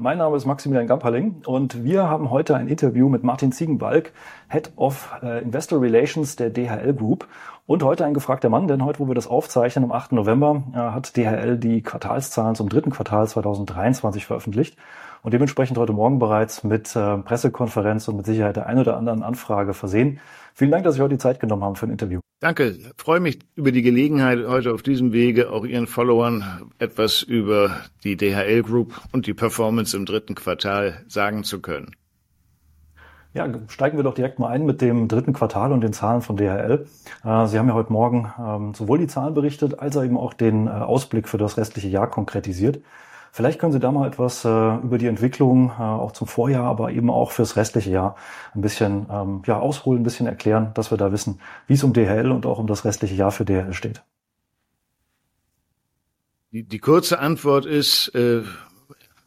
Mein Name ist Maximilian Gamperling und wir haben heute ein Interview mit Martin Ziegenbalg, Head of äh, Investor Relations der DHL Group. Und heute ein gefragter Mann, denn heute, wo wir das aufzeichnen, am 8. November, äh, hat DHL die Quartalszahlen zum dritten Quartal 2023 veröffentlicht und dementsprechend heute Morgen bereits mit äh, Pressekonferenz und mit Sicherheit der ein oder anderen Anfrage versehen. Vielen Dank, dass Sie heute die Zeit genommen haben für ein Interview. Danke. Ich freue mich über die Gelegenheit, heute auf diesem Wege auch Ihren Followern etwas über die DHL Group und die Performance im dritten Quartal sagen zu können. Ja, steigen wir doch direkt mal ein mit dem dritten Quartal und den Zahlen von DHL. Äh, Sie haben ja heute Morgen ähm, sowohl die Zahlen berichtet, als auch eben auch den äh, Ausblick für das restliche Jahr konkretisiert. Vielleicht können Sie da mal etwas äh, über die Entwicklung äh, auch zum Vorjahr, aber eben auch fürs restliche Jahr ein bisschen ähm, ja, ausholen, ein bisschen erklären, dass wir da wissen, wie es um DHL und auch um das restliche Jahr für DHL steht. Die, die kurze Antwort ist, äh,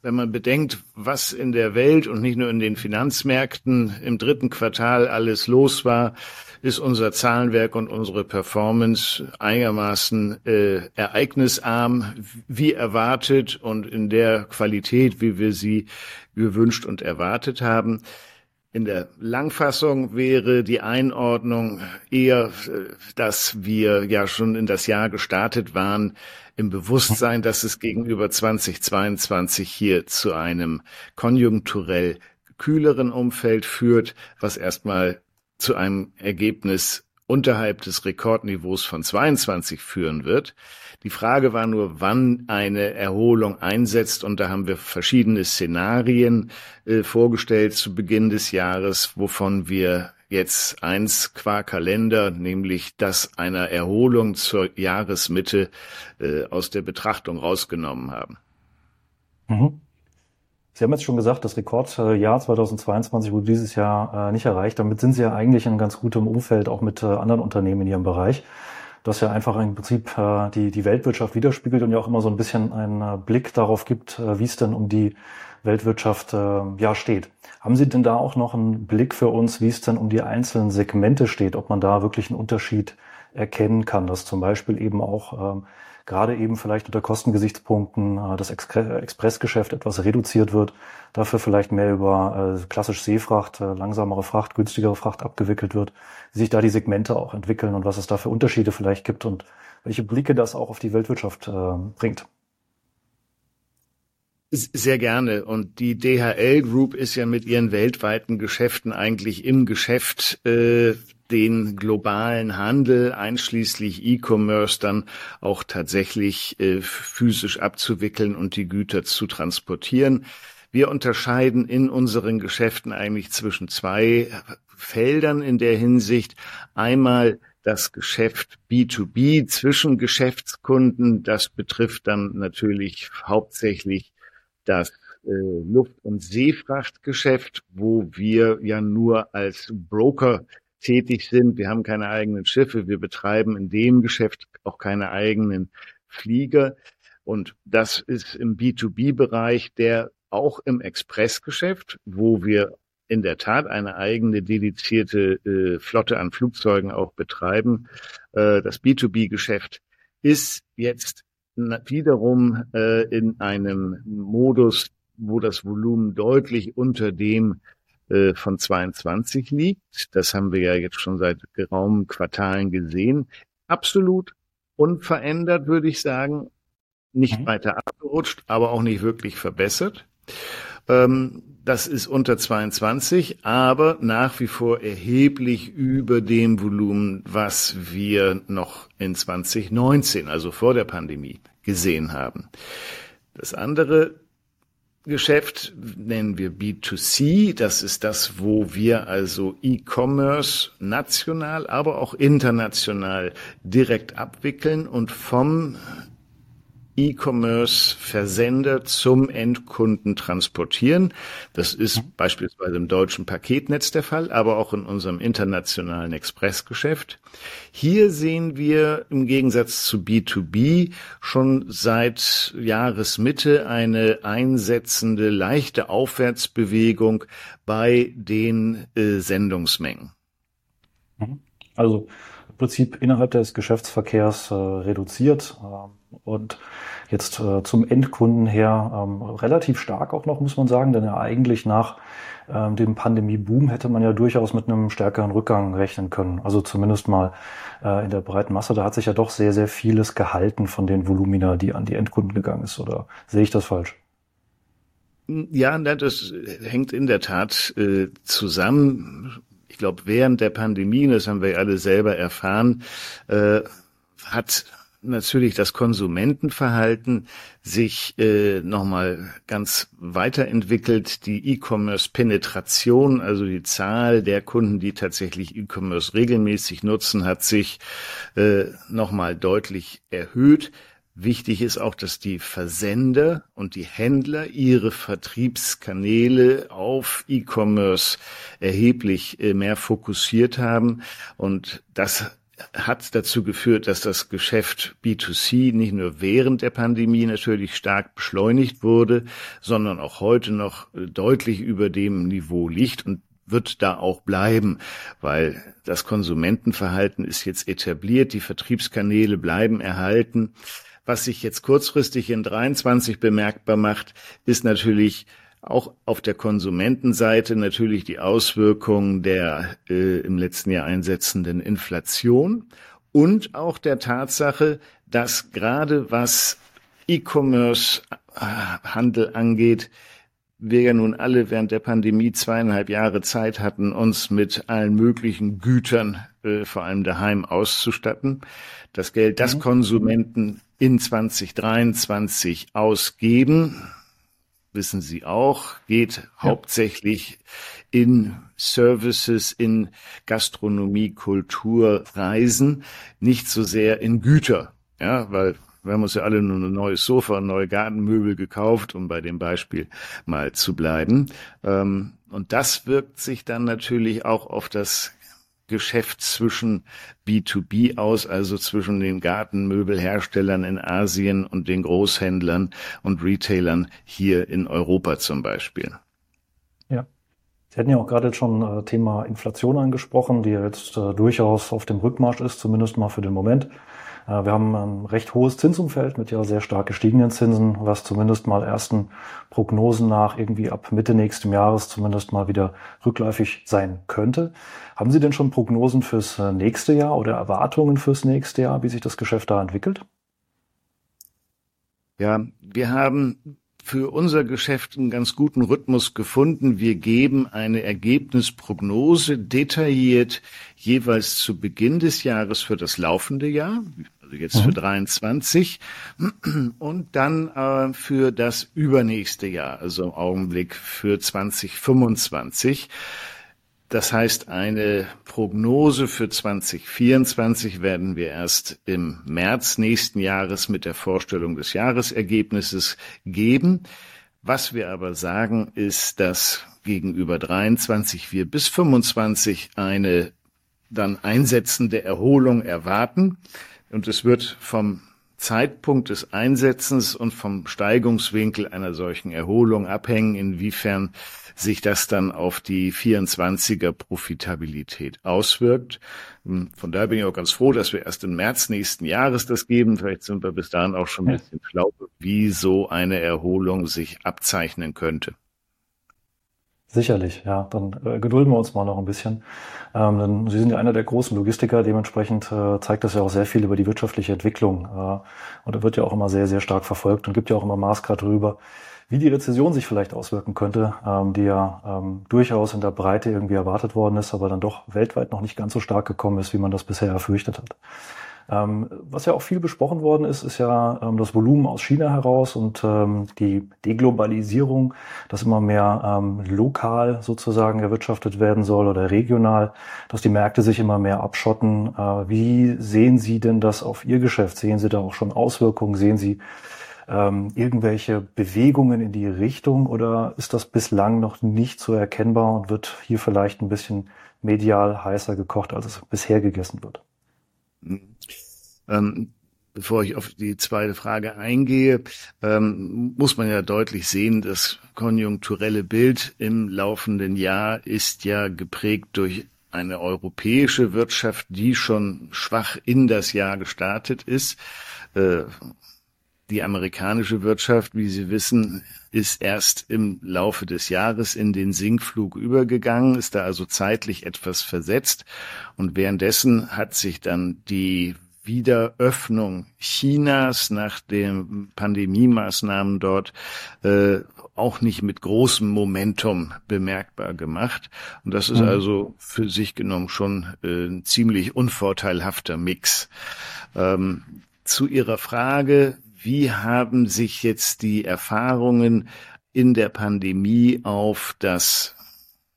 wenn man bedenkt, was in der Welt und nicht nur in den Finanzmärkten im dritten Quartal alles los war, ist unser Zahlenwerk und unsere Performance einigermaßen äh, ereignisarm, wie erwartet und in der Qualität, wie wir sie gewünscht und erwartet haben. In der Langfassung wäre die Einordnung eher, äh, dass wir ja schon in das Jahr gestartet waren, im Bewusstsein, dass es gegenüber 2022 hier zu einem konjunkturell kühleren Umfeld führt, was erstmal zu einem Ergebnis unterhalb des Rekordniveaus von 22 führen wird. Die Frage war nur, wann eine Erholung einsetzt. Und da haben wir verschiedene Szenarien äh, vorgestellt zu Beginn des Jahres, wovon wir jetzt eins qua Kalender, nämlich das einer Erholung zur Jahresmitte äh, aus der Betrachtung rausgenommen haben. Mhm. Sie haben jetzt schon gesagt, das Rekordjahr 2022 wurde dieses Jahr äh, nicht erreicht. Damit sind Sie ja eigentlich in ganz gutem Umfeld, auch mit äh, anderen Unternehmen in Ihrem Bereich. Das ja einfach im Prinzip äh, die, die Weltwirtschaft widerspiegelt und ja auch immer so ein bisschen einen Blick darauf gibt, wie es denn um die Weltwirtschaft ja steht. Haben Sie denn da auch noch einen Blick für uns, wie es denn um die einzelnen Segmente steht, ob man da wirklich einen Unterschied erkennen kann, dass zum Beispiel eben auch ähm, gerade eben vielleicht unter Kostengesichtspunkten äh, das Ex Expressgeschäft etwas reduziert wird, dafür vielleicht mehr über äh, klassisch Seefracht, äh, langsamere Fracht, günstigere Fracht abgewickelt wird, wie sich da die Segmente auch entwickeln und was es da für Unterschiede vielleicht gibt und welche Blicke das auch auf die Weltwirtschaft bringt. Sehr gerne. Und die DHL Group ist ja mit ihren weltweiten Geschäften eigentlich im Geschäft äh, den globalen Handel einschließlich E-Commerce dann auch tatsächlich äh, physisch abzuwickeln und die Güter zu transportieren. Wir unterscheiden in unseren Geschäften eigentlich zwischen zwei Feldern in der Hinsicht. Einmal das Geschäft B2B zwischen Geschäftskunden. Das betrifft dann natürlich hauptsächlich das äh, Luft- und Seefrachtgeschäft, wo wir ja nur als Broker tätig sind. Wir haben keine eigenen Schiffe. Wir betreiben in dem Geschäft auch keine eigenen Flieger. Und das ist im B2B-Bereich, der auch im Expressgeschäft, wo wir in der Tat eine eigene dedizierte äh, Flotte an Flugzeugen auch betreiben. Äh, das B2B-Geschäft ist jetzt wiederum äh, in einem Modus, wo das Volumen deutlich unter dem äh, von 22 liegt. Das haben wir ja jetzt schon seit geraumen Quartalen gesehen. Absolut unverändert, würde ich sagen. Nicht mhm. weiter abgerutscht, aber auch nicht wirklich verbessert. Ähm, das ist unter 22, aber nach wie vor erheblich über dem Volumen, was wir noch in 2019, also vor der Pandemie, gesehen haben. Das andere Geschäft nennen wir B2C. Das ist das, wo wir also E-Commerce national, aber auch international direkt abwickeln und vom E-Commerce-Versender zum Endkunden transportieren. Das ist mhm. beispielsweise im deutschen Paketnetz der Fall, aber auch in unserem internationalen Expressgeschäft. Hier sehen wir im Gegensatz zu B2B schon seit Jahresmitte eine einsetzende leichte Aufwärtsbewegung bei den äh, Sendungsmengen. Mhm. Also im Prinzip innerhalb des Geschäftsverkehrs äh, reduziert. Äh, und Jetzt äh, zum Endkunden her ähm, relativ stark auch noch, muss man sagen, denn ja eigentlich nach ähm, dem Pandemie-Boom hätte man ja durchaus mit einem stärkeren Rückgang rechnen können. Also zumindest mal äh, in der breiten Masse. Da hat sich ja doch sehr, sehr vieles gehalten von den Volumina, die an die Endkunden gegangen ist. Oder sehe ich das falsch? Ja, das hängt in der Tat äh, zusammen. Ich glaube, während der Pandemie, das haben wir alle selber erfahren, äh, hat natürlich das Konsumentenverhalten sich äh, nochmal ganz weiterentwickelt. Die E-Commerce-Penetration, also die Zahl der Kunden, die tatsächlich E-Commerce regelmäßig nutzen, hat sich äh, nochmal deutlich erhöht. Wichtig ist auch, dass die Versender und die Händler ihre Vertriebskanäle auf E-Commerce erheblich äh, mehr fokussiert haben. Und das hat dazu geführt, dass das Geschäft B2C nicht nur während der Pandemie natürlich stark beschleunigt wurde, sondern auch heute noch deutlich über dem Niveau liegt und wird da auch bleiben, weil das Konsumentenverhalten ist jetzt etabliert, die Vertriebskanäle bleiben erhalten. Was sich jetzt kurzfristig in 23 bemerkbar macht, ist natürlich auch auf der Konsumentenseite natürlich die Auswirkungen der äh, im letzten Jahr einsetzenden Inflation und auch der Tatsache, dass gerade was E-Commerce-Handel angeht, wir ja nun alle während der Pandemie zweieinhalb Jahre Zeit hatten, uns mit allen möglichen Gütern, äh, vor allem daheim, auszustatten. Das Geld, das mhm. Konsumenten in 2023 ausgeben, wissen Sie auch, geht ja. hauptsächlich in Services, in Gastronomie, Kultur, Reisen, nicht so sehr in Güter. Ja, weil wir haben uns ja alle nur ein neues Sofa, neue Gartenmöbel gekauft, um bei dem Beispiel mal zu bleiben. Ähm, und das wirkt sich dann natürlich auch auf das Geschäft zwischen B2B aus, also zwischen den Gartenmöbelherstellern in Asien und den Großhändlern und Retailern hier in Europa zum Beispiel. Ja. Sie hatten ja auch gerade schon äh, Thema Inflation angesprochen, die jetzt äh, durchaus auf dem Rückmarsch ist, zumindest mal für den Moment. Äh, wir haben ein recht hohes Zinsumfeld mit ja sehr stark gestiegenen Zinsen, was zumindest mal ersten Prognosen nach irgendwie ab Mitte nächsten Jahres zumindest mal wieder rückläufig sein könnte. Haben Sie denn schon Prognosen fürs äh, nächste Jahr oder Erwartungen fürs nächste Jahr, wie sich das Geschäft da entwickelt? Ja, wir haben für unser Geschäft einen ganz guten Rhythmus gefunden. Wir geben eine Ergebnisprognose detailliert jeweils zu Beginn des Jahres für das laufende Jahr, jetzt mhm. für 23 und dann äh, für das übernächste Jahr, also im Augenblick für 2025. Das heißt, eine Prognose für 2024 werden wir erst im März nächsten Jahres mit der Vorstellung des Jahresergebnisses geben. Was wir aber sagen, ist, dass gegenüber 23 wir bis 25 eine dann einsetzende Erholung erwarten. Und es wird vom Zeitpunkt des Einsetzens und vom Steigungswinkel einer solchen Erholung abhängen, inwiefern sich das dann auf die 24er Profitabilität auswirkt. Hm, von daher bin ich auch ganz froh, dass wir erst im März nächsten Jahres das geben. Vielleicht sind wir bis dahin auch schon ein bisschen schlau, wie so eine Erholung sich abzeichnen könnte. Sicherlich, ja. Dann äh, gedulden wir uns mal noch ein bisschen. Ähm, denn Sie sind ja einer der großen Logistiker, dementsprechend äh, zeigt das ja auch sehr viel über die wirtschaftliche Entwicklung. Äh, und wird ja auch immer sehr, sehr stark verfolgt und gibt ja auch immer Maßgrad drüber, wie die Rezession sich vielleicht auswirken könnte, ähm, die ja ähm, durchaus in der Breite irgendwie erwartet worden ist, aber dann doch weltweit noch nicht ganz so stark gekommen ist, wie man das bisher erfürchtet hat. Ähm, was ja auch viel besprochen worden ist, ist ja ähm, das Volumen aus China heraus und ähm, die Deglobalisierung, dass immer mehr lokal sozusagen erwirtschaftet werden soll oder regional, dass die Märkte sich immer mehr abschotten. Äh, wie sehen Sie denn das auf Ihr Geschäft? Sehen Sie da auch schon Auswirkungen? Sehen Sie irgendwelche Bewegungen in die Richtung oder ist das bislang noch nicht so erkennbar und wird hier vielleicht ein bisschen medial heißer gekocht, als es bisher gegessen wird? Ähm, bevor ich auf die zweite Frage eingehe, ähm, muss man ja deutlich sehen, das konjunkturelle Bild im laufenden Jahr ist ja geprägt durch eine europäische Wirtschaft, die schon schwach in das Jahr gestartet ist. Äh, die amerikanische Wirtschaft, wie Sie wissen, ist erst im Laufe des Jahres in den Sinkflug übergegangen, ist da also zeitlich etwas versetzt. Und währenddessen hat sich dann die Wiederöffnung Chinas nach den Pandemiemaßnahmen dort äh, auch nicht mit großem Momentum bemerkbar gemacht. Und das ist mhm. also für sich genommen schon äh, ein ziemlich unvorteilhafter Mix. Ähm, zu Ihrer Frage, wie haben sich jetzt die Erfahrungen in der Pandemie auf das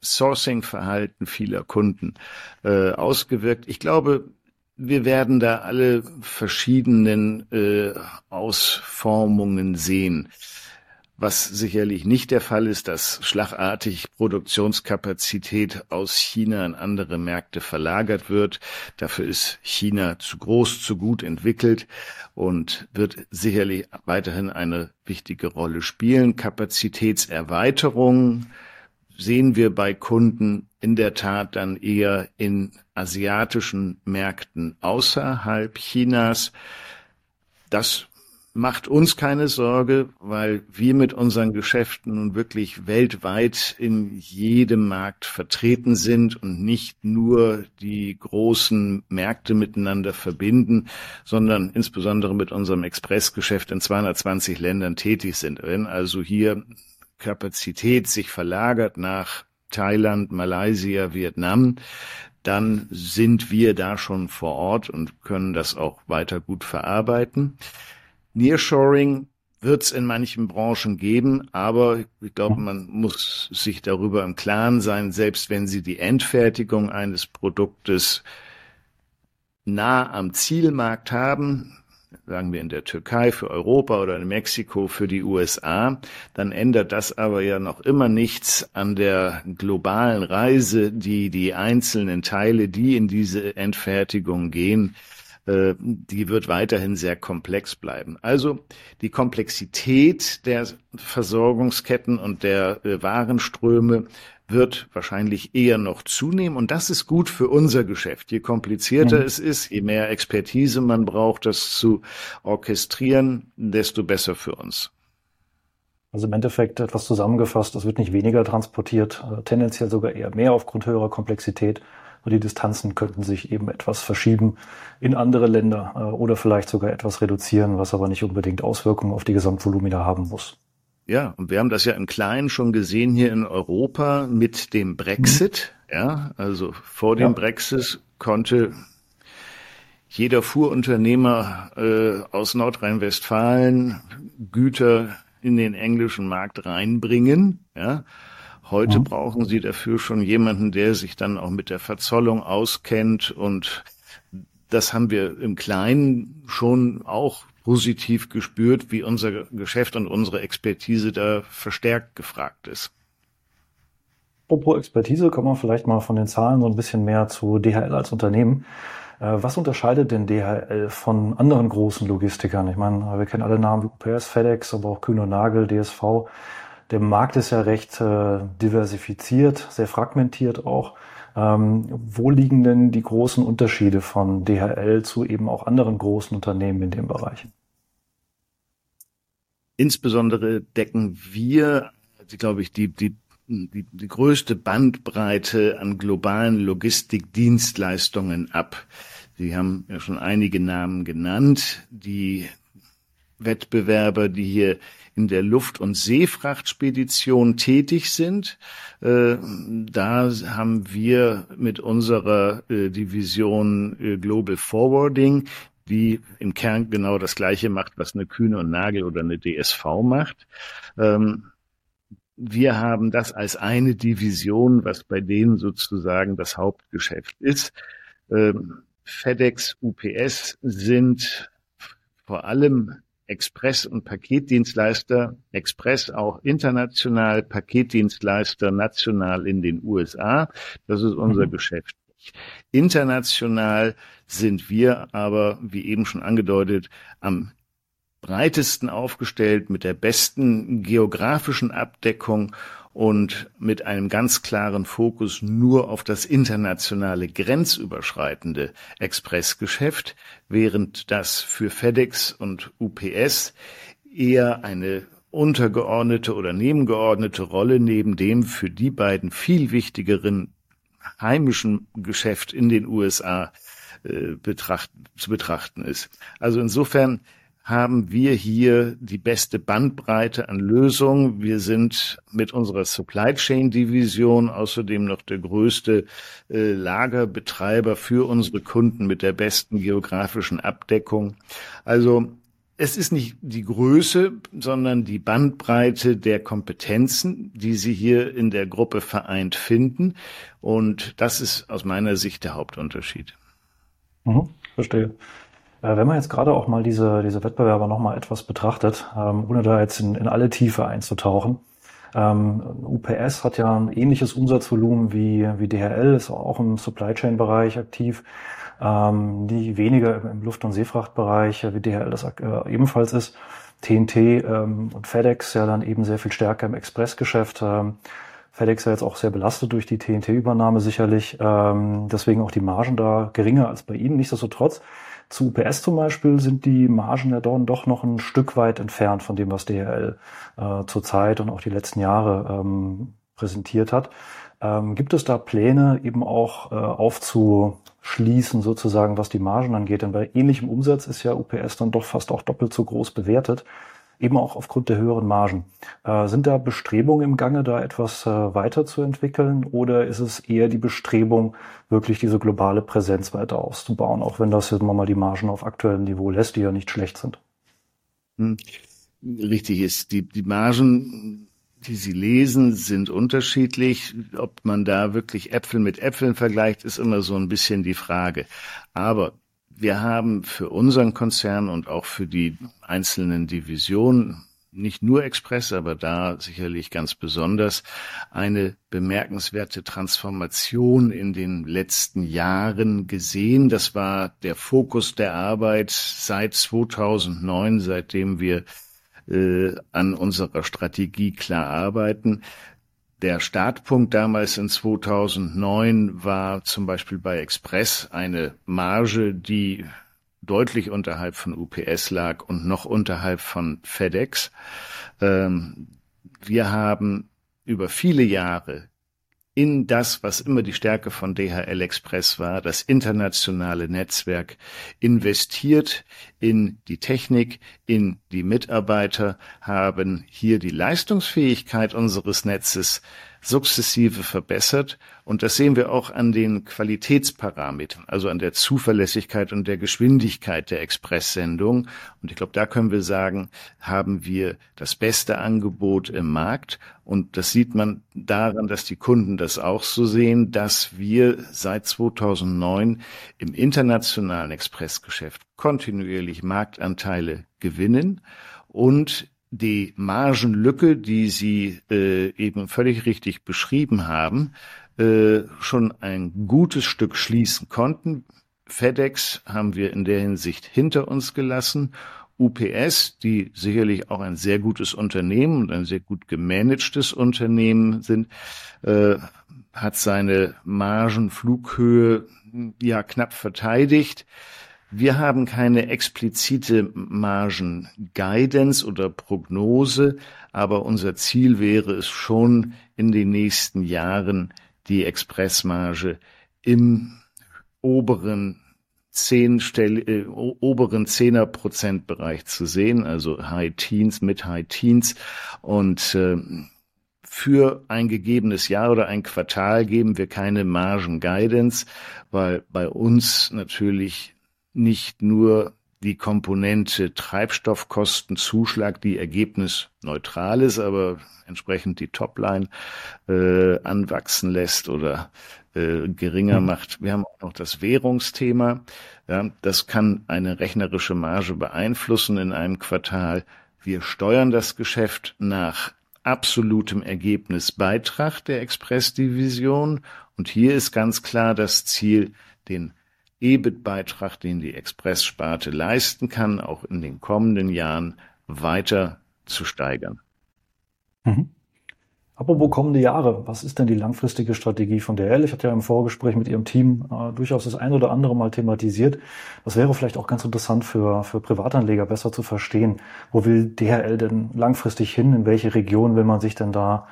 Sourcing-Verhalten vieler Kunden äh, ausgewirkt? Ich glaube, wir werden da alle verschiedenen äh, Ausformungen sehen. Was sicherlich nicht der Fall ist, dass schlagartig Produktionskapazität aus China in andere Märkte verlagert wird. Dafür ist China zu groß, zu gut entwickelt und wird sicherlich weiterhin eine wichtige Rolle spielen. Kapazitätserweiterung sehen wir bei Kunden in der Tat dann eher in asiatischen Märkten außerhalb Chinas. Das macht uns keine Sorge, weil wir mit unseren Geschäften nun wirklich weltweit in jedem Markt vertreten sind und nicht nur die großen Märkte miteinander verbinden, sondern insbesondere mit unserem Expressgeschäft in 220 Ländern tätig sind. Wenn also hier Kapazität sich verlagert nach Thailand, Malaysia, Vietnam, dann sind wir da schon vor Ort und können das auch weiter gut verarbeiten. Nearshoring wird es in manchen Branchen geben, aber ich glaube, man muss sich darüber im Klaren sein, selbst wenn Sie die Endfertigung eines Produktes nah am Zielmarkt haben, sagen wir in der Türkei für Europa oder in Mexiko für die USA, dann ändert das aber ja noch immer nichts an der globalen Reise, die die einzelnen Teile, die in diese Endfertigung gehen, äh, die wird weiterhin sehr komplex bleiben. Also die Komplexität der Versorgungsketten und der äh, Warenströme wird wahrscheinlich eher noch zunehmen. Und das ist gut für unser Geschäft. Je komplizierter mhm. es ist, je mehr Expertise man braucht, das zu orchestrieren, desto besser für uns. Also im Endeffekt etwas zusammengefasst, es wird nicht weniger transportiert, äh, tendenziell sogar eher mehr aufgrund höherer Komplexität. Und die Distanzen könnten sich eben etwas verschieben in andere Länder äh, oder vielleicht sogar etwas reduzieren, was aber nicht unbedingt Auswirkungen auf die Gesamtvolumina haben muss. Ja, und wir haben das ja im Kleinen schon gesehen hier in Europa mit dem Brexit. Mhm. Ja, also vor dem ja. Brexit konnte jeder Fuhrunternehmer äh, aus Nordrhein-Westfalen Güter in den englischen Markt reinbringen. Ja, Heute mhm. brauchen Sie dafür schon jemanden, der sich dann auch mit der Verzollung auskennt und das haben wir im Kleinen schon auch positiv gespürt, wie unser Geschäft und unsere Expertise da verstärkt gefragt ist. Apropos Expertise, kommen wir vielleicht mal von den Zahlen so ein bisschen mehr zu DHL als Unternehmen. Äh, was unterscheidet denn DHL von anderen großen Logistikern? Ich meine, wir kennen alle Namen wie UPS, FedEx, aber auch Kühn und Nagel, DSV der Markt ist ja recht äh, diversifiziert, sehr fragmentiert auch. Ähm, wo liegen denn die großen Unterschiede von DHL zu eben auch anderen großen Unternehmen in dem Bereich? Insbesondere decken wir, glaube ich, die, die, die, die größte Bandbreite an globalen Logistikdienstleistungen ab. Sie haben ja schon einige Namen genannt. Die Wettbewerber, die hier in der Luft- und Seefrachtspedition tätig sind. Äh, da haben wir mit unserer äh, Division äh, Global Forwarding die im Kern genau das Gleiche macht, was eine Kühne und Nagel oder eine DSV macht. Ähm, wir haben das als eine Division, was bei denen sozusagen das Hauptgeschäft ist. Ähm, FedEx, UPS sind vor allem Express- und Paketdienstleister, Express auch international, Paketdienstleister national in den USA. Das ist unser mhm. Geschäft. International sind wir aber, wie eben schon angedeutet, am breitesten aufgestellt mit der besten geografischen Abdeckung und mit einem ganz klaren Fokus nur auf das internationale grenzüberschreitende Expressgeschäft, während das für FedEx und UPS eher eine untergeordnete oder nebengeordnete Rolle neben dem für die beiden viel wichtigeren heimischen Geschäft in den USA äh, betracht, zu betrachten ist. Also insofern haben wir hier die beste Bandbreite an Lösungen. Wir sind mit unserer Supply Chain Division außerdem noch der größte äh, Lagerbetreiber für unsere Kunden mit der besten geografischen Abdeckung. Also es ist nicht die Größe, sondern die Bandbreite der Kompetenzen, die Sie hier in der Gruppe vereint finden. Und das ist aus meiner Sicht der Hauptunterschied. Mhm, verstehe. Äh, wenn man jetzt gerade auch mal diese, diese Wettbewerber nochmal etwas betrachtet, ähm, ohne da jetzt in, in alle Tiefe einzutauchen, ähm, UPS hat ja ein ähnliches Umsatzvolumen wie, wie DHL, ist auch im Supply Chain Bereich aktiv ähm, die weniger im Luft- und Seefrachtbereich, wie DHL das äh, ebenfalls ist. TNT ähm, und FedEx ja dann eben sehr viel stärker im Expressgeschäft. Ähm, FedEx ja jetzt auch sehr belastet durch die TNT-Übernahme sicherlich. Ähm, deswegen auch die Margen da geringer als bei Ihnen. Nichtsdestotrotz, zu UPS zum Beispiel sind die Margen ja doch noch ein Stück weit entfernt von dem, was DHL äh, zurzeit und auch die letzten Jahre ähm, präsentiert hat. Ähm, gibt es da Pläne, eben auch äh, aufzu, schließen, sozusagen, was die Margen angeht. Denn bei ähnlichem Umsatz ist ja UPS dann doch fast auch doppelt so groß bewertet, eben auch aufgrund der höheren Margen. Äh, sind da Bestrebungen im Gange, da etwas äh, weiterzuentwickeln oder ist es eher die Bestrebung, wirklich diese globale Präsenz weiter auszubauen, auch wenn das jetzt mal die Margen auf aktuellem Niveau lässt, die ja nicht schlecht sind? Hm. Richtig ist, die, die Margen die Sie lesen, sind unterschiedlich. Ob man da wirklich Äpfel mit Äpfeln vergleicht, ist immer so ein bisschen die Frage. Aber wir haben für unseren Konzern und auch für die einzelnen Divisionen nicht nur Express, aber da sicherlich ganz besonders eine bemerkenswerte Transformation in den letzten Jahren gesehen. Das war der Fokus der Arbeit seit 2009, seitdem wir äh, an unserer Strategie klar arbeiten. Der Startpunkt damals in 2009 war zum Beispiel bei Express eine Marge, die deutlich unterhalb von UPS lag und noch unterhalb von FedEx. Ähm, wir haben über viele Jahre in das, was immer die Stärke von DHL Express war, das internationale Netzwerk, investiert in die Technik, in die Mitarbeiter, haben hier die Leistungsfähigkeit unseres Netzes sukzessive verbessert. Und das sehen wir auch an den Qualitätsparametern, also an der Zuverlässigkeit und der Geschwindigkeit der Expresssendung. Und ich glaube, da können wir sagen, haben wir das beste Angebot im Markt. Und das sieht man daran, dass die Kunden das auch so sehen, dass wir seit 2009 im internationalen Expressgeschäft kontinuierlich Marktanteile gewinnen und die Margenlücke, die Sie äh, eben völlig richtig beschrieben haben, äh, schon ein gutes Stück schließen konnten. FedEx haben wir in der Hinsicht hinter uns gelassen. UPS, die sicherlich auch ein sehr gutes Unternehmen und ein sehr gut gemanagtes Unternehmen sind, äh, hat seine Margenflughöhe ja knapp verteidigt. Wir haben keine explizite Margen-Guidance oder Prognose, aber unser Ziel wäre es schon, in den nächsten Jahren die Expressmarge im oberen zehn äh, oberen zehner Prozentbereich zu sehen, also High Teens mit High Teens. Und äh, für ein gegebenes Jahr oder ein Quartal geben wir keine Margen Guidance, weil bei uns natürlich nicht nur die Komponente Treibstoffkostenzuschlag, die ergebnisneutral ist, aber entsprechend die Topline äh, anwachsen lässt oder äh, geringer mhm. macht. Wir haben auch noch das Währungsthema. Ja, das kann eine rechnerische Marge beeinflussen in einem Quartal. Wir steuern das Geschäft nach absolutem Ergebnisbeitrag der Expressdivision. Und hier ist ganz klar das Ziel, den EBIT-Beitrag, den die Expresssparte leisten kann, auch in den kommenden Jahren weiter zu steigern. Mhm. Apropos kommende Jahre, was ist denn die langfristige Strategie von DHL? Ich hatte ja im Vorgespräch mit Ihrem Team äh, durchaus das ein oder andere Mal thematisiert. Das wäre vielleicht auch ganz interessant für, für Privatanleger besser zu verstehen. Wo will DHL denn langfristig hin? In welche Region will man sich denn da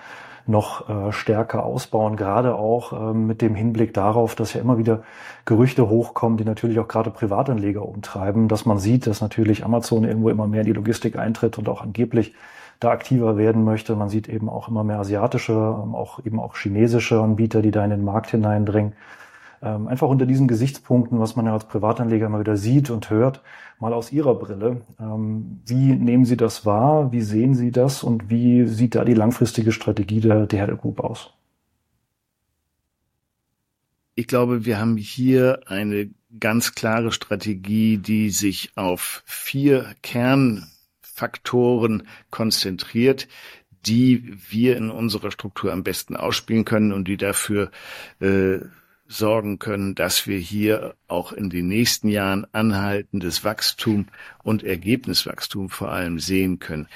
noch äh, stärker ausbauen? Gerade auch äh, mit dem Hinblick darauf, dass ja immer wieder Gerüchte hochkommen, die natürlich auch gerade Privatanleger umtreiben, dass man sieht, dass natürlich Amazon irgendwo immer mehr in die Logistik eintritt und auch angeblich da aktiver werden möchte. Man sieht eben auch immer mehr asiatische, ähm, auch eben auch chinesische Anbieter, die da in den Markt hineindringen. Ähm, einfach unter diesen Gesichtspunkten, was man ja als Privatanleger immer wieder sieht und hört, mal aus Ihrer Brille. Ähm, wie nehmen Sie das wahr? Wie sehen Sie das? Und wie sieht da die langfristige Strategie der DHL Group aus? Ich glaube, wir haben hier eine ganz klare Strategie, die sich auf vier Kern Faktoren konzentriert, die wir in unserer Struktur am besten ausspielen können und die dafür äh, sorgen können, dass wir hier auch in den nächsten Jahren anhaltendes Wachstum und Ergebniswachstum vor allem sehen können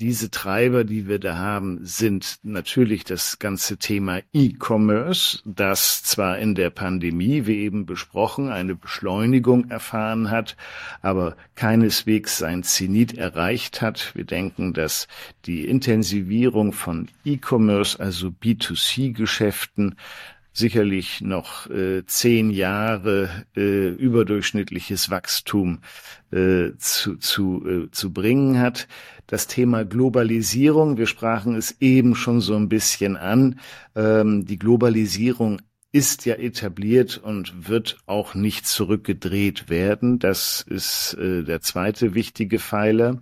diese Treiber, die wir da haben, sind natürlich das ganze Thema E-Commerce, das zwar in der Pandemie, wie eben besprochen, eine Beschleunigung erfahren hat, aber keineswegs sein Zenit erreicht hat. Wir denken, dass die Intensivierung von E-Commerce, also B2C-Geschäften, sicherlich noch äh, zehn Jahre äh, überdurchschnittliches Wachstum äh, zu, zu, äh, zu bringen hat. Das Thema Globalisierung, wir sprachen es eben schon so ein bisschen an, ähm, die Globalisierung ist ja etabliert und wird auch nicht zurückgedreht werden. Das ist äh, der zweite wichtige Pfeiler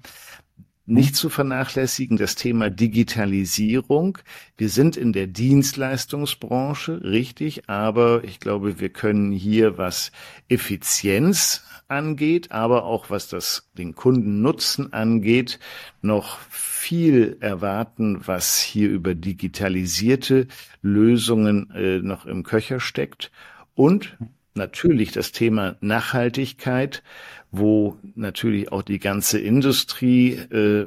nicht zu vernachlässigen, das Thema Digitalisierung. Wir sind in der Dienstleistungsbranche, richtig, aber ich glaube, wir können hier, was Effizienz angeht, aber auch was das den Kundennutzen angeht, noch viel erwarten, was hier über digitalisierte Lösungen äh, noch im Köcher steckt. Und natürlich das Thema Nachhaltigkeit, wo natürlich auch die ganze Industrie äh,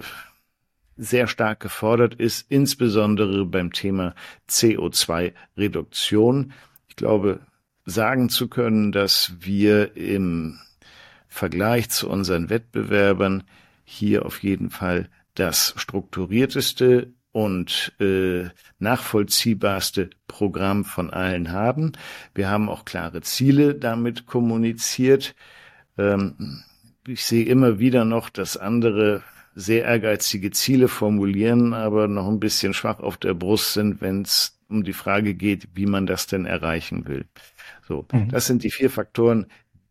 sehr stark gefordert ist, insbesondere beim Thema CO2-Reduktion. Ich glaube, sagen zu können, dass wir im Vergleich zu unseren Wettbewerbern hier auf jeden Fall das strukturierteste und äh, nachvollziehbarste Programm von allen haben. Wir haben auch klare Ziele damit kommuniziert. Ähm, ich sehe immer wieder noch, dass andere sehr ehrgeizige Ziele formulieren, aber noch ein bisschen schwach auf der Brust sind, wenn es um die Frage geht, wie man das denn erreichen will. So, mhm. das sind die vier Faktoren,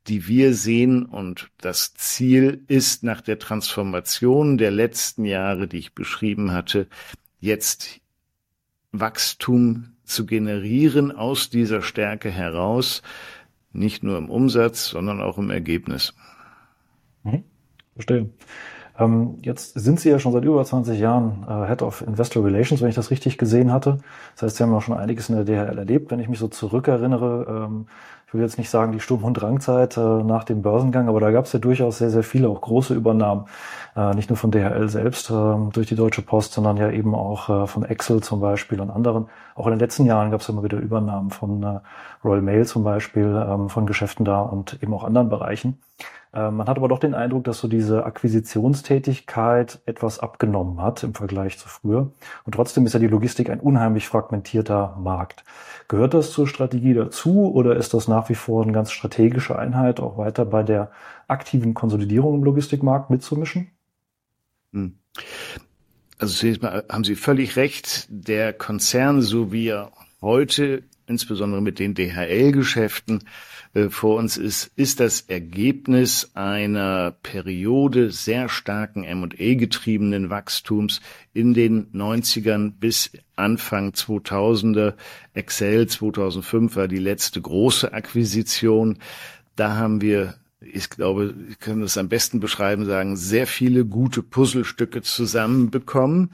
die wir sehen. Und das Ziel ist nach der Transformation der letzten Jahre, die ich beschrieben hatte, jetzt Wachstum zu generieren aus dieser Stärke heraus, nicht nur im Umsatz, sondern auch im Ergebnis. Mhm. Verstehe. Ähm, jetzt sind Sie ja schon seit über 20 Jahren äh, Head of Investor Relations, wenn ich das richtig gesehen hatte. Das heißt, Sie haben auch schon einiges in der DHL erlebt. Wenn ich mich so zurückerinnere, ähm, ich will jetzt nicht sagen die Sturm- und Drangzeit äh, nach dem Börsengang, aber da gab es ja durchaus sehr, sehr viele, auch große Übernahmen, äh, nicht nur von DHL selbst äh, durch die Deutsche Post, sondern ja eben auch äh, von Excel zum Beispiel und anderen. Auch in den letzten Jahren gab es immer wieder Übernahmen von äh, Royal Mail zum Beispiel, ähm, von Geschäften da und eben auch anderen Bereichen. Äh, man hat aber doch den Eindruck, dass so diese Akquisitionstätigkeit etwas abgenommen hat im Vergleich zu früher. Und trotzdem ist ja die Logistik ein unheimlich fragmentierter Markt. Gehört das zur Strategie dazu oder ist das nach wie vor eine ganz strategische Einheit, auch weiter bei der aktiven Konsolidierung im Logistikmarkt mitzumischen? Hm. Also zunächst mal haben Sie völlig recht. Der Konzern, so wie er heute, insbesondere mit den DHL-Geschäften, äh, vor uns ist, ist das Ergebnis einer Periode sehr starken M&A getriebenen Wachstums in den 90ern bis Anfang 2000er. Excel 2005 war die letzte große Akquisition. Da haben wir ich glaube, ich kann das am besten beschreiben, sagen, sehr viele gute Puzzlestücke zusammenbekommen.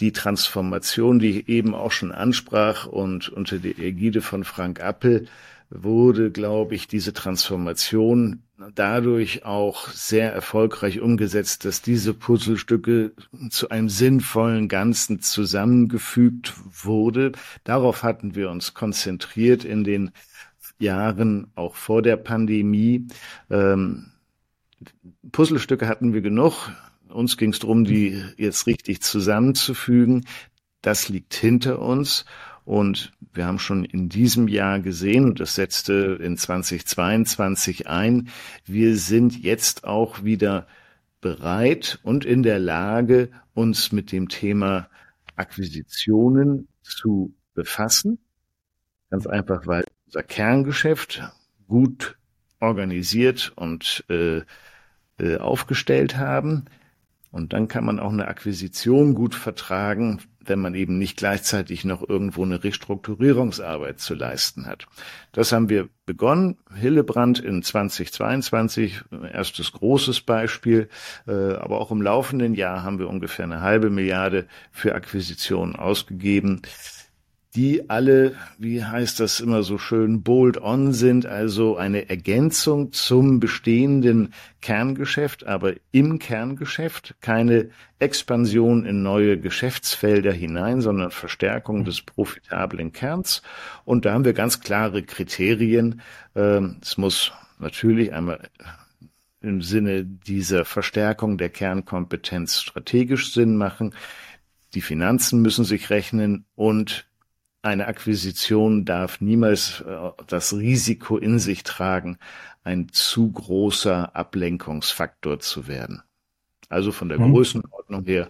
Die Transformation, die ich eben auch schon ansprach und unter der Ägide von Frank Appel wurde, glaube ich, diese Transformation dadurch auch sehr erfolgreich umgesetzt, dass diese Puzzlestücke zu einem sinnvollen Ganzen zusammengefügt wurde. Darauf hatten wir uns konzentriert in den Jahren auch vor der Pandemie. Ähm, Puzzlestücke hatten wir genug. Uns ging es darum, die jetzt richtig zusammenzufügen. Das liegt hinter uns. Und wir haben schon in diesem Jahr gesehen, und das setzte in 2022 ein, wir sind jetzt auch wieder bereit und in der Lage, uns mit dem Thema Akquisitionen zu befassen. Ganz einfach, weil unser Kerngeschäft gut organisiert und äh, äh, aufgestellt haben. Und dann kann man auch eine Akquisition gut vertragen, wenn man eben nicht gleichzeitig noch irgendwo eine Restrukturierungsarbeit zu leisten hat. Das haben wir begonnen. Hillebrand in 2022, erstes großes Beispiel. Äh, aber auch im laufenden Jahr haben wir ungefähr eine halbe Milliarde für Akquisitionen ausgegeben die alle, wie heißt das immer so schön, bold-on sind, also eine Ergänzung zum bestehenden Kerngeschäft, aber im Kerngeschäft keine Expansion in neue Geschäftsfelder hinein, sondern Verstärkung des profitablen Kerns. Und da haben wir ganz klare Kriterien. Ähm, es muss natürlich einmal im Sinne dieser Verstärkung der Kernkompetenz strategisch Sinn machen. Die Finanzen müssen sich rechnen und eine Akquisition darf niemals äh, das Risiko in sich tragen, ein zu großer Ablenkungsfaktor zu werden. Also von der mhm. Größenordnung her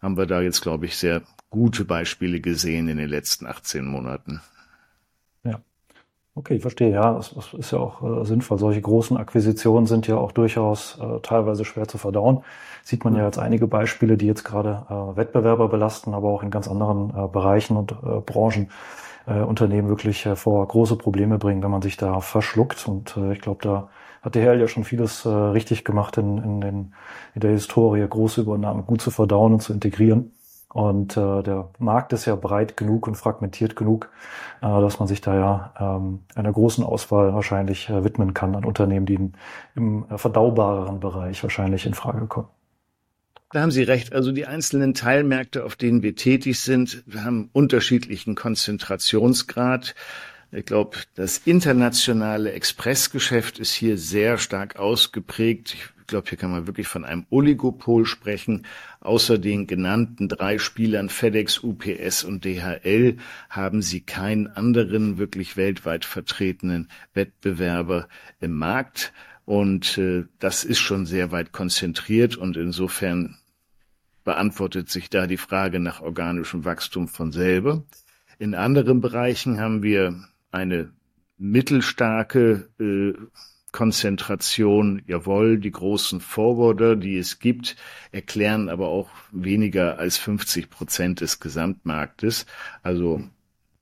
haben wir da jetzt, glaube ich, sehr gute Beispiele gesehen in den letzten 18 Monaten. Okay, ich verstehe. Ja, das, das ist ja auch äh, sinnvoll. Solche großen Akquisitionen sind ja auch durchaus äh, teilweise schwer zu verdauen. Sieht man ja jetzt einige Beispiele, die jetzt gerade äh, Wettbewerber belasten, aber auch in ganz anderen äh, Bereichen und äh, Branchen äh, Unternehmen wirklich vor große Probleme bringen, wenn man sich da verschluckt. Und ich glaube, da hat der Herr ja schon vieles richtig gemacht in, in, den, in der Historie, große Übernahmen gut zu verdauen und zu integrieren. Und äh, der Markt ist ja breit genug und fragmentiert genug, äh, dass man sich da ja ähm, einer großen Auswahl wahrscheinlich äh, widmen kann an Unternehmen, die in, im äh, verdaubareren Bereich wahrscheinlich in Frage kommen. Da haben Sie recht. Also die einzelnen Teilmärkte, auf denen wir tätig sind, haben unterschiedlichen Konzentrationsgrad. Ich glaube, das internationale Expressgeschäft ist hier sehr stark ausgeprägt. Ich glaube, hier kann man wirklich von einem Oligopol sprechen. Außer den genannten drei Spielern FedEx, UPS und DHL haben sie keinen anderen wirklich weltweit vertretenen Wettbewerber im Markt. Und äh, das ist schon sehr weit konzentriert und insofern beantwortet sich da die Frage nach organischem Wachstum von selber. In anderen Bereichen haben wir eine mittelstarke äh, Konzentration, jawohl, die großen Forwarder, die es gibt, erklären aber auch weniger als 50 Prozent des Gesamtmarktes. Also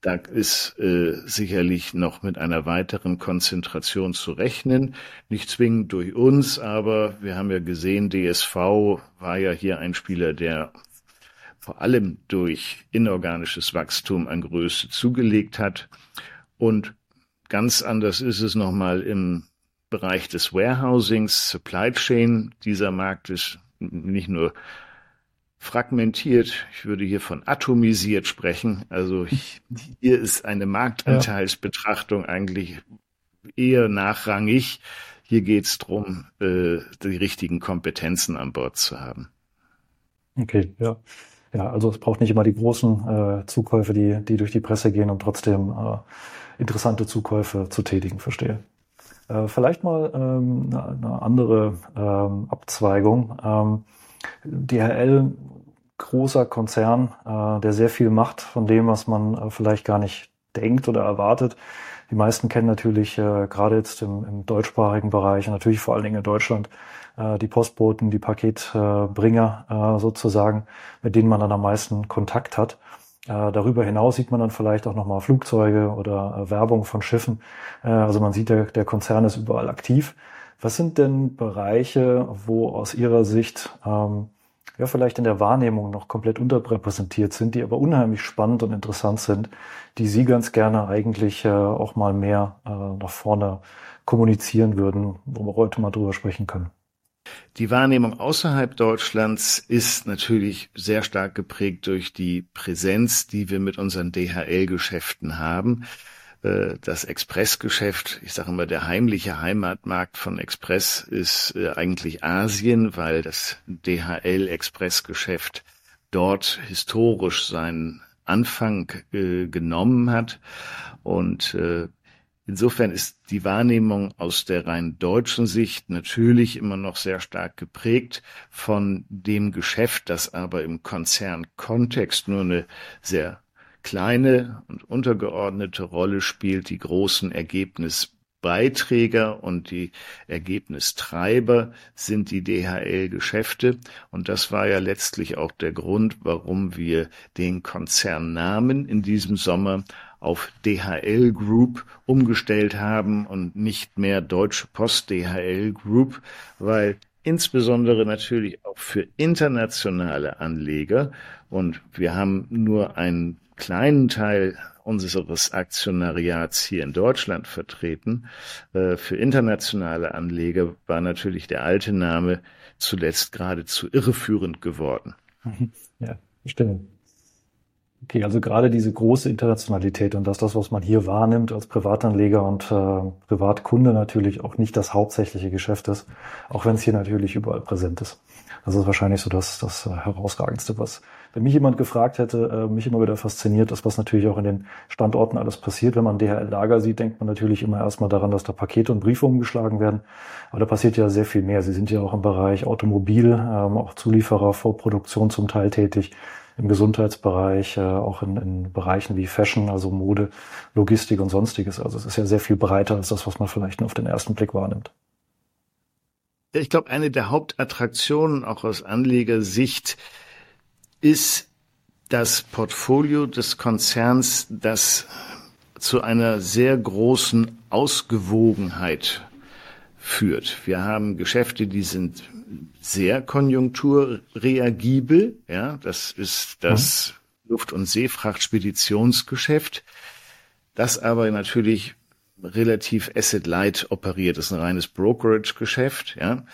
da ist äh, sicherlich noch mit einer weiteren Konzentration zu rechnen. Nicht zwingend durch uns, aber wir haben ja gesehen, DSV war ja hier ein Spieler, der vor allem durch inorganisches Wachstum an Größe zugelegt hat. Und ganz anders ist es nochmal im Bereich des Warehousings, Supply Chain. Dieser Markt ist nicht nur fragmentiert, ich würde hier von atomisiert sprechen. Also hier ist eine Marktanteilsbetrachtung eigentlich eher nachrangig. Hier geht es darum, äh, die richtigen Kompetenzen an Bord zu haben. Okay, ja. Ja, also es braucht nicht immer die großen äh, Zukäufe, die, die durch die Presse gehen, um trotzdem äh, interessante Zukäufe zu tätigen, verstehe. Äh, vielleicht mal ähm, eine, andere ähm, Abzweigung. Ähm, DHL, großer Konzern, äh, der sehr viel macht von dem, was man äh, vielleicht gar nicht denkt oder erwartet. Die meisten kennen natürlich äh, gerade jetzt im, im deutschsprachigen Bereich natürlich vor allen Dingen in Deutschland äh, die Postboten, die Paketbringer äh, sozusagen, mit denen man dann am meisten Kontakt hat. Äh, darüber hinaus sieht man dann vielleicht auch nochmal Flugzeuge oder äh, Werbung von Schiffen. Äh, also man sieht, der, der Konzern ist überall aktiv. Was sind denn Bereiche, wo aus Ihrer Sicht ähm, ja vielleicht in der Wahrnehmung noch komplett unterrepräsentiert sind, die aber unheimlich spannend und interessant sind, die Sie ganz gerne eigentlich äh, auch mal mehr äh, nach vorne kommunizieren würden, wo wir heute mal drüber sprechen können. Die Wahrnehmung außerhalb Deutschlands ist natürlich sehr stark geprägt durch die Präsenz, die wir mit unseren DHL-Geschäften haben. Äh, das Expressgeschäft, ich sage immer, der heimliche Heimatmarkt von Express ist äh, eigentlich Asien, weil das DHL-Expressgeschäft dort historisch seinen Anfang äh, genommen hat. Und insofern ist die Wahrnehmung aus der rein deutschen Sicht natürlich immer noch sehr stark geprägt von dem Geschäft, das aber im Konzernkontext nur eine sehr kleine und untergeordnete Rolle spielt die großen Ergebnisbeiträger und die Ergebnistreiber sind die DHL-Geschäfte. Und das war ja letztlich auch der Grund, warum wir den Konzernnamen in diesem Sommer auf DHL Group umgestellt haben und nicht mehr Deutsche Post DHL Group, weil insbesondere natürlich auch für internationale Anleger und wir haben nur einen kleinen Teil unseres Aktionariats hier in Deutschland vertreten. Äh, für internationale Anleger war natürlich der alte Name zuletzt geradezu irreführend geworden. Ja, stimmt. Okay, also gerade diese große Internationalität und dass das, was man hier wahrnimmt als Privatanleger und äh, Privatkunde natürlich auch nicht das hauptsächliche Geschäft ist, auch wenn es hier natürlich überall präsent ist. Das ist wahrscheinlich so das, das äh, herausragendste, was wenn mich jemand gefragt hätte, äh, mich immer wieder fasziniert ist, was natürlich auch in den Standorten alles passiert. Wenn man DHL-Lager sieht, denkt man natürlich immer erstmal daran, dass da Pakete und Briefe umgeschlagen werden. Aber da passiert ja sehr viel mehr. Sie sind ja auch im Bereich Automobil, ähm, auch Zulieferer, Vorproduktion zum Teil tätig im Gesundheitsbereich, äh, auch in, in Bereichen wie Fashion, also Mode, Logistik und sonstiges. Also es ist ja sehr viel breiter als das, was man vielleicht nur auf den ersten Blick wahrnimmt. Ich glaube, eine der Hauptattraktionen auch aus Anlegersicht ist das Portfolio des Konzerns, das zu einer sehr großen Ausgewogenheit führt. Wir haben Geschäfte, die sind sehr konjunkturreagibel. Ja, das ist das mhm. Luft- und Seefrachtspeditionsgeschäft, das aber natürlich relativ asset-light operiert. Das ist ein reines Brokerage-Geschäft. Ja,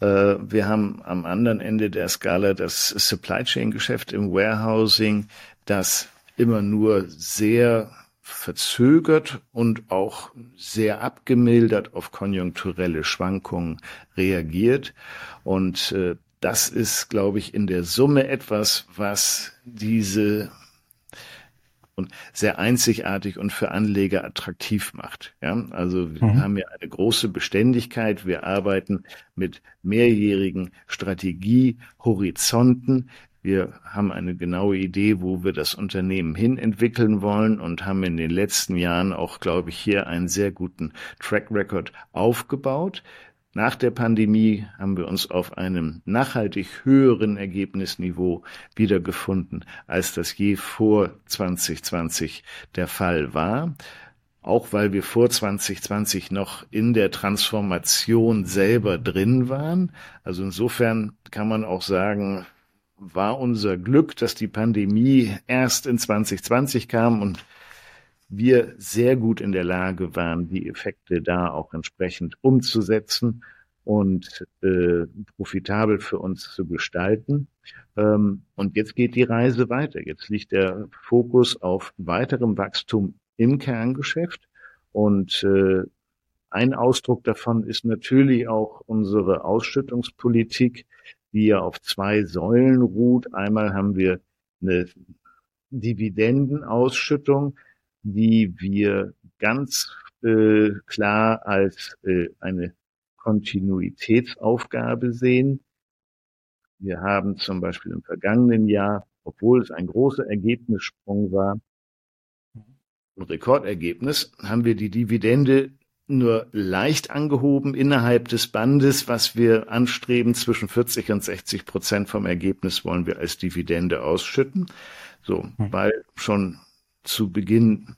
äh, wir haben am anderen Ende der Skala das Supply Chain Geschäft im Warehousing, das immer nur sehr verzögert und auch sehr abgemildert auf konjunkturelle Schwankungen reagiert. Und äh, das ist, glaube ich, in der Summe etwas, was diese und sehr einzigartig und für Anleger attraktiv macht. Ja, also wir mhm. haben ja eine große Beständigkeit. Wir arbeiten mit mehrjährigen Strategiehorizonten. Wir haben eine genaue Idee, wo wir das Unternehmen hin entwickeln wollen und haben in den letzten Jahren auch, glaube ich, hier einen sehr guten Track Record aufgebaut. Nach der Pandemie haben wir uns auf einem nachhaltig höheren Ergebnisniveau wiedergefunden, als das je vor 2020 der Fall war. Auch weil wir vor 2020 noch in der Transformation selber drin waren. Also insofern kann man auch sagen, war unser Glück, dass die Pandemie erst in 2020 kam und wir sehr gut in der Lage waren, die Effekte da auch entsprechend umzusetzen und äh, profitabel für uns zu gestalten. Ähm, und jetzt geht die Reise weiter. Jetzt liegt der Fokus auf weiterem Wachstum im Kerngeschäft. Und äh, ein Ausdruck davon ist natürlich auch unsere Ausschüttungspolitik, die ja auf zwei Säulen ruht. Einmal haben wir eine Dividendenausschüttung, die wir ganz äh, klar als äh, eine Kontinuitätsaufgabe sehen. Wir haben zum Beispiel im vergangenen Jahr, obwohl es ein großer Ergebnissprung war, ein Rekordergebnis, haben wir die Dividende nur leicht angehoben innerhalb des Bandes, was wir anstreben. Zwischen 40 und 60 Prozent vom Ergebnis wollen wir als Dividende ausschütten. So, hm. weil schon zu Beginn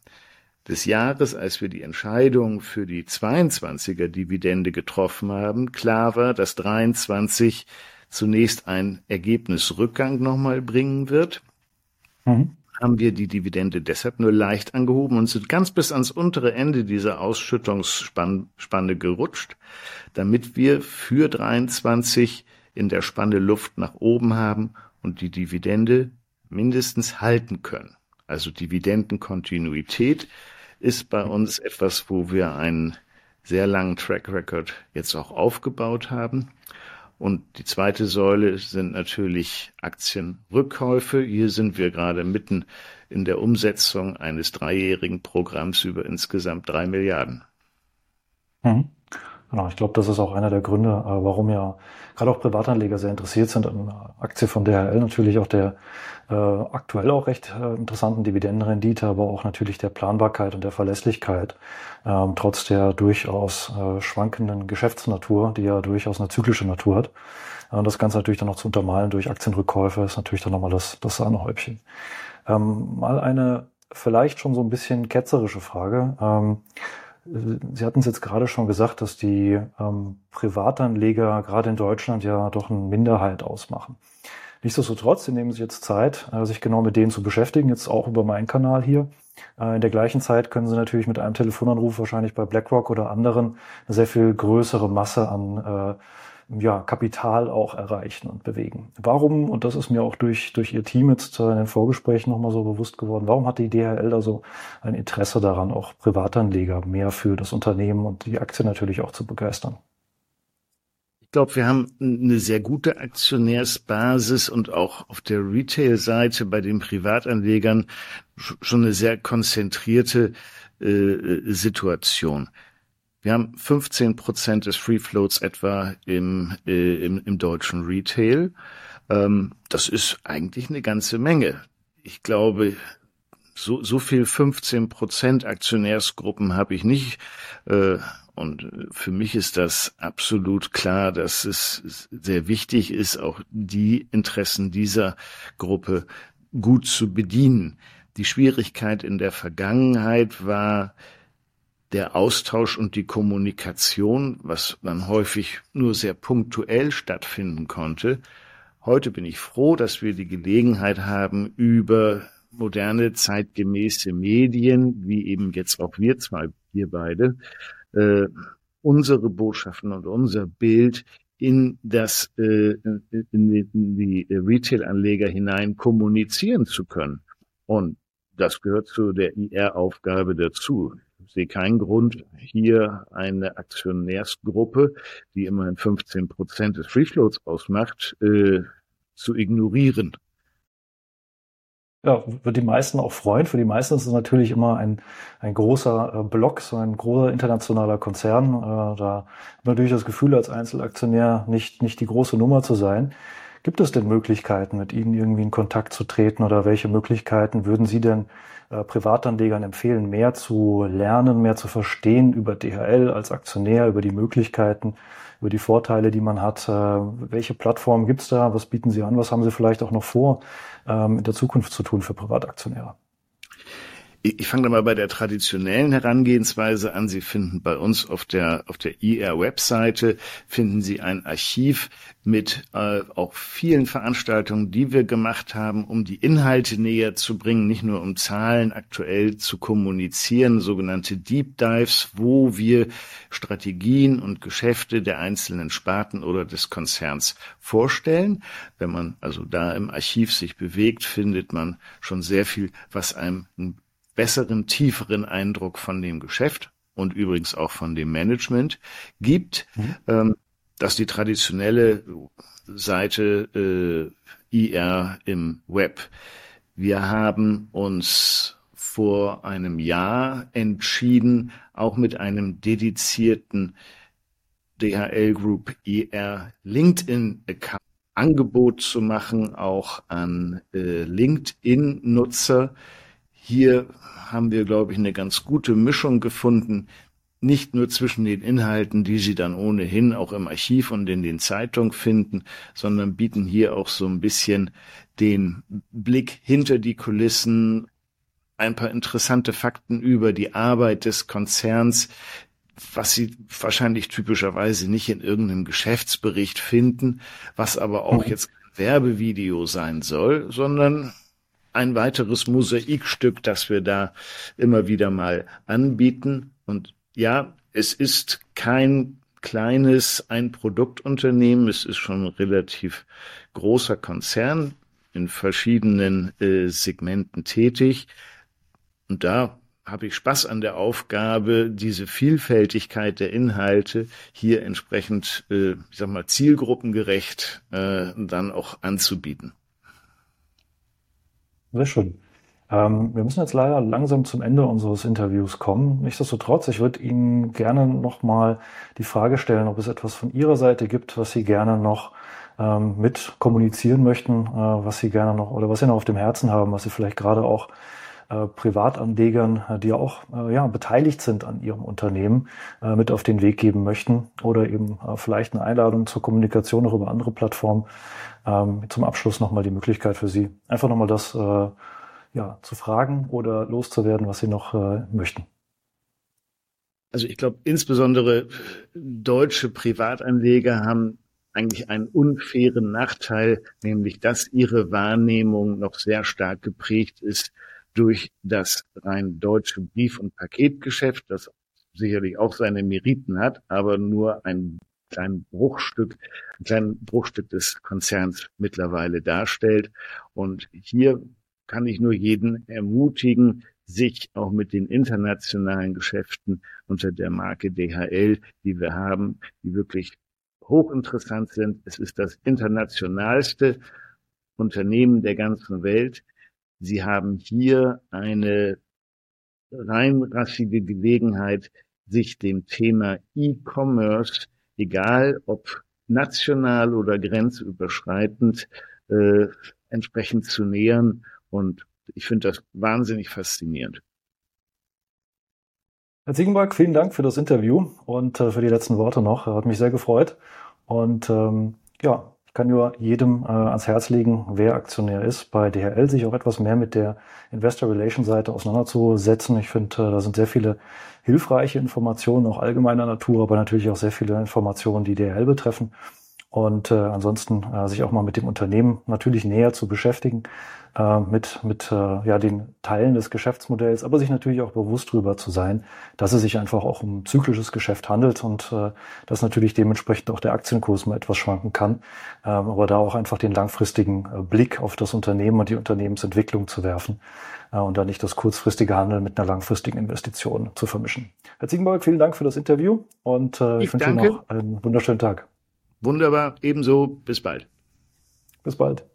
des Jahres, als wir die Entscheidung für die 22er Dividende getroffen haben, klar war, dass 23 zunächst ein Ergebnisrückgang nochmal bringen wird. Mhm. Haben wir die Dividende deshalb nur leicht angehoben und sind ganz bis ans untere Ende dieser Ausschüttungsspanne gerutscht, damit wir für 23 in der Spanne Luft nach oben haben und die Dividende mindestens halten können. Also Dividendenkontinuität ist bei uns etwas, wo wir einen sehr langen Track Record jetzt auch aufgebaut haben. Und die zweite Säule sind natürlich Aktienrückkäufe. Hier sind wir gerade mitten in der Umsetzung eines dreijährigen Programms über insgesamt drei Milliarden. Mhm. Genau, ich glaube, das ist auch einer der Gründe, äh, warum ja gerade auch Privatanleger sehr interessiert sind an Aktie von DHL, natürlich auch der äh, aktuell auch recht äh, interessanten Dividendenrendite, aber auch natürlich der Planbarkeit und der Verlässlichkeit, ähm, trotz der durchaus äh, schwankenden Geschäftsnatur, die ja durchaus eine zyklische Natur hat. Und das Ganze natürlich dann noch zu untermalen durch Aktienrückkäufe ist natürlich dann nochmal das, das Sahnehäubchen. Ähm, mal eine vielleicht schon so ein bisschen ketzerische Frage. Ähm, Sie hatten es jetzt gerade schon gesagt, dass die ähm, Privatanleger gerade in Deutschland ja doch eine Minderheit ausmachen. Nichtsdestotrotz, sie nehmen sich jetzt Zeit, äh, sich genau mit denen zu beschäftigen, jetzt auch über meinen Kanal hier. Äh, in der gleichen Zeit können Sie natürlich mit einem Telefonanruf wahrscheinlich bei BlackRock oder anderen eine sehr viel größere Masse an äh, ja, Kapital auch erreichen und bewegen. Warum, und das ist mir auch durch, durch Ihr Team jetzt in den Vorgesprächen nochmal so bewusst geworden, warum hat die DHL da so ein Interesse daran, auch Privatanleger mehr für das Unternehmen und die Aktie natürlich auch zu begeistern? Ich glaube, wir haben eine sehr gute Aktionärsbasis und auch auf der Retail-Seite bei den Privatanlegern schon eine sehr konzentrierte äh, Situation. Wir haben 15 Prozent des Free Floats etwa im, äh, im, im deutschen Retail. Ähm, das ist eigentlich eine ganze Menge. Ich glaube, so, so viel 15 Prozent Aktionärsgruppen habe ich nicht. Äh, und für mich ist das absolut klar, dass es sehr wichtig ist, auch die Interessen dieser Gruppe gut zu bedienen. Die Schwierigkeit in der Vergangenheit war, der Austausch und die Kommunikation, was dann häufig nur sehr punktuell stattfinden konnte. Heute bin ich froh, dass wir die Gelegenheit haben, über moderne, zeitgemäße Medien, wie eben jetzt auch wir zwei, wir beide, äh, unsere Botschaften und unser Bild in das äh, in die, die Retail-Anleger hinein kommunizieren zu können. Und das gehört zu der IR-Aufgabe dazu sehe keinen Grund, hier eine Aktionärsgruppe, die immerhin 15 Prozent des Free Floats ausmacht, äh, zu ignorieren. Ja, wird die meisten auch freuen. Für die meisten ist es natürlich immer ein, ein großer äh, Block, so ein großer internationaler Konzern. Äh, da hat man natürlich das Gefühl, als Einzelaktionär nicht, nicht die große Nummer zu sein. Gibt es denn Möglichkeiten, mit Ihnen irgendwie in Kontakt zu treten oder welche Möglichkeiten würden Sie denn äh, Privatanlegern empfehlen, mehr zu lernen, mehr zu verstehen über DHL als Aktionär, über die Möglichkeiten, über die Vorteile, die man hat. Äh, welche Plattformen gibt's da? Was bieten Sie an? Was haben Sie vielleicht auch noch vor, ähm, in der Zukunft zu tun für Privataktionäre? Ich, ich fange da mal bei der traditionellen Herangehensweise an. Sie finden bei uns auf der auf der IR-Webseite finden Sie ein Archiv mit äh, auch vielen Veranstaltungen, die wir gemacht haben, um die Inhalte näher zu bringen, nicht nur um Zahlen aktuell zu kommunizieren, sogenannte Deep Dives, wo wir Strategien und Geschäfte der einzelnen Sparten oder des Konzerns vorstellen. Wenn man also da im Archiv sich bewegt, findet man schon sehr viel, was einem besseren, tieferen Eindruck von dem Geschäft und übrigens auch von dem Management gibt, mhm. ähm, dass die traditionelle Seite äh, IR im Web. Wir haben uns vor einem Jahr entschieden, auch mit einem dedizierten DHL Group IR LinkedIn Account Angebot zu machen, auch an äh, LinkedIn-Nutzer, hier haben wir, glaube ich, eine ganz gute Mischung gefunden, nicht nur zwischen den Inhalten, die Sie dann ohnehin auch im Archiv und in den Zeitungen finden, sondern bieten hier auch so ein bisschen den Blick hinter die Kulissen, ein paar interessante Fakten über die Arbeit des Konzerns, was Sie wahrscheinlich typischerweise nicht in irgendeinem Geschäftsbericht finden, was aber auch mhm. jetzt kein Werbevideo sein soll, sondern ein weiteres Mosaikstück, das wir da immer wieder mal anbieten. Und ja, es ist kein kleines ein Produktunternehmen, es ist schon ein relativ großer Konzern in verschiedenen äh, Segmenten tätig. Und da habe ich Spaß an der Aufgabe, diese Vielfältigkeit der Inhalte hier entsprechend, äh, ich sag mal, zielgruppengerecht äh, dann auch anzubieten. Sehr schön. Ähm, wir müssen jetzt leider langsam zum Ende unseres Interviews kommen. Nichtsdestotrotz, ich würde Ihnen gerne nochmal die Frage stellen, ob es etwas von Ihrer Seite gibt, was Sie gerne noch ähm, mit kommunizieren möchten, äh, was Sie gerne noch oder was Sie noch auf dem Herzen haben, was Sie vielleicht gerade auch Privatanlegern, äh, die auch äh, ja, beteiligt sind an ihrem Unternehmen, äh, mit auf den Weg geben möchten oder eben äh, vielleicht eine Einladung zur Kommunikation auch über andere Plattformen. Ähm, zum Abschluss nochmal die Möglichkeit für Sie, einfach nochmal das äh, ja, zu fragen oder loszuwerden, was Sie noch äh, möchten. Also ich glaube, insbesondere deutsche Privatanleger haben eigentlich einen unfairen Nachteil, nämlich dass ihre Wahrnehmung noch sehr stark geprägt ist durch das rein deutsche Brief- und Paketgeschäft, das sicherlich auch seine Meriten hat, aber nur ein kleinen Bruchstück, ein kleinen Bruchstück des Konzerns mittlerweile darstellt. Und hier kann ich nur jeden ermutigen, sich auch mit den internationalen Geschäften unter der Marke DHL, die wir haben, die wirklich hochinteressant sind. Es ist das internationalste Unternehmen der ganzen Welt. Sie haben hier eine reinrassige Gelegenheit, sich dem Thema E-Commerce, egal ob national oder grenzüberschreitend, äh, entsprechend zu nähern und ich finde das wahnsinnig faszinierend. Herr Ziegenberg, vielen Dank für das Interview und äh, für die letzten Worte noch. Hat mich sehr gefreut. Und ähm, ja, kann nur jedem äh, ans Herz legen, wer Aktionär ist, bei DHL sich auch etwas mehr mit der Investor Relation Seite auseinanderzusetzen. Ich finde, äh, da sind sehr viele hilfreiche Informationen, auch allgemeiner Natur, aber natürlich auch sehr viele Informationen, die DHL betreffen. Und äh, ansonsten äh, sich auch mal mit dem Unternehmen natürlich näher zu beschäftigen äh, mit, mit äh, ja, den Teilen des Geschäftsmodells, aber sich natürlich auch bewusst darüber zu sein, dass es sich einfach auch um zyklisches Geschäft handelt und äh, dass natürlich dementsprechend auch der Aktienkurs mal etwas schwanken kann, äh, aber da auch einfach den langfristigen äh, Blick auf das Unternehmen und die Unternehmensentwicklung zu werfen äh, und da nicht das kurzfristige Handeln mit einer langfristigen Investition zu vermischen. Herr Ziegenberg, vielen Dank für das Interview und äh, ich, ich wünsche Ihnen noch einen wunderschönen Tag. Wunderbar, ebenso, bis bald. Bis bald.